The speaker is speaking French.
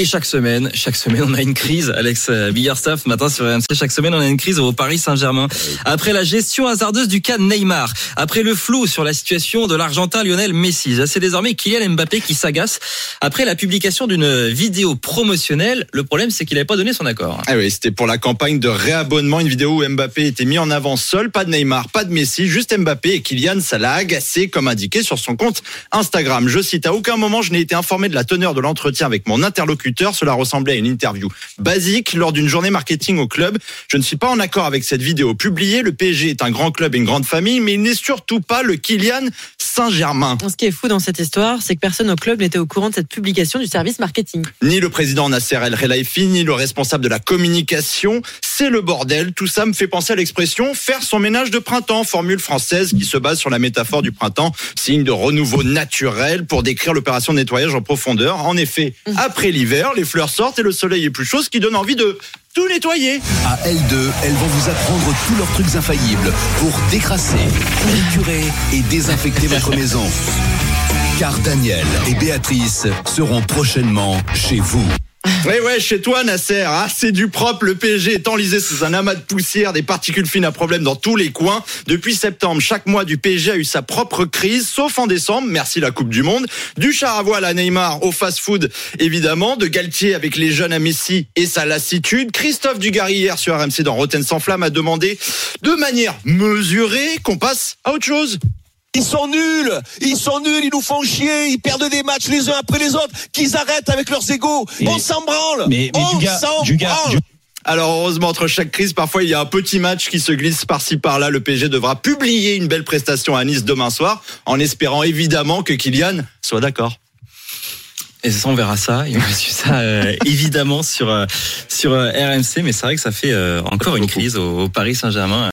Et chaque semaine, chaque semaine, on a une crise. Alex Biggerstaff, matin sur RMC, chaque semaine, on a une crise au Paris Saint-Germain. Après la gestion hasardeuse du cas Neymar, après le flou sur la situation de l'Argentin Lionel Messi, c'est désormais Kylian Mbappé qui s'agace. Après la publication d'une vidéo promotionnelle, le problème, c'est qu'il n'avait pas donné son accord. Ah oui, c'était pour la campagne de réabonnement, une vidéo où Mbappé était mis en avant seul, pas de Neymar, pas de Messi, juste Mbappé et Kylian, ça l'a agacé, comme indiqué sur son compte Instagram. Je cite, à aucun moment je n'ai été informé de la teneur de l'entretien avec mon interlocuteur cela ressemblait à une interview basique lors d'une journée marketing au club. Je ne suis pas en accord avec cette vidéo publiée. Le PSG est un grand club et une grande famille, mais il n'est surtout pas le Kylian Saint-Germain. Ce qui est fou dans cette histoire, c'est que personne au club n'était au courant de cette publication du service marketing. Ni le président Nasser El Khelaifi, ni le responsable de la communication. C'est le bordel. Tout ça me fait penser à l'expression faire son ménage de printemps, formule française qui se base sur la métaphore du printemps, signe de renouveau naturel pour décrire l'opération de nettoyage en profondeur. En effet, mmh. après l'hiver, les fleurs sortent et le soleil est plus chaud, ce qui donne envie de tout nettoyer. À L2, elles vont vous apprendre tous leurs trucs infaillibles pour décrasser, récurer et désinfecter votre maison. Car Daniel et Béatrice seront prochainement chez vous. Ouais, ouais, chez toi, Nasser, ah, c'est du propre. Le PSG est enlisé sous un amas de poussière, des particules fines à problème dans tous les coins. Depuis septembre, chaque mois du PSG a eu sa propre crise, sauf en décembre. Merci la Coupe du Monde. Du char à voile à Neymar, au fast-food, évidemment. De Galtier avec les jeunes à Messi et sa lassitude. Christophe Dugarry, hier sur RMC dans Rotten sans flamme, a demandé de manière mesurée qu'on passe à autre chose. Ils sont nuls, ils sont nuls, ils nous font chier, ils perdent des matchs les uns après les autres, qu'ils arrêtent avec leurs égaux. On s'en branle. Mais, mais on s'en branle. Alors heureusement, entre chaque crise, parfois il y a un petit match qui se glisse par-ci par-là. Le PSG devra publier une belle prestation à Nice demain soir, en espérant évidemment que Kylian soit d'accord. Et ça, on verra ça. Il va suivre ça euh, évidemment sur euh, sur euh, RMC, mais c'est vrai que ça fait euh, encore une crise au, au Paris Saint-Germain.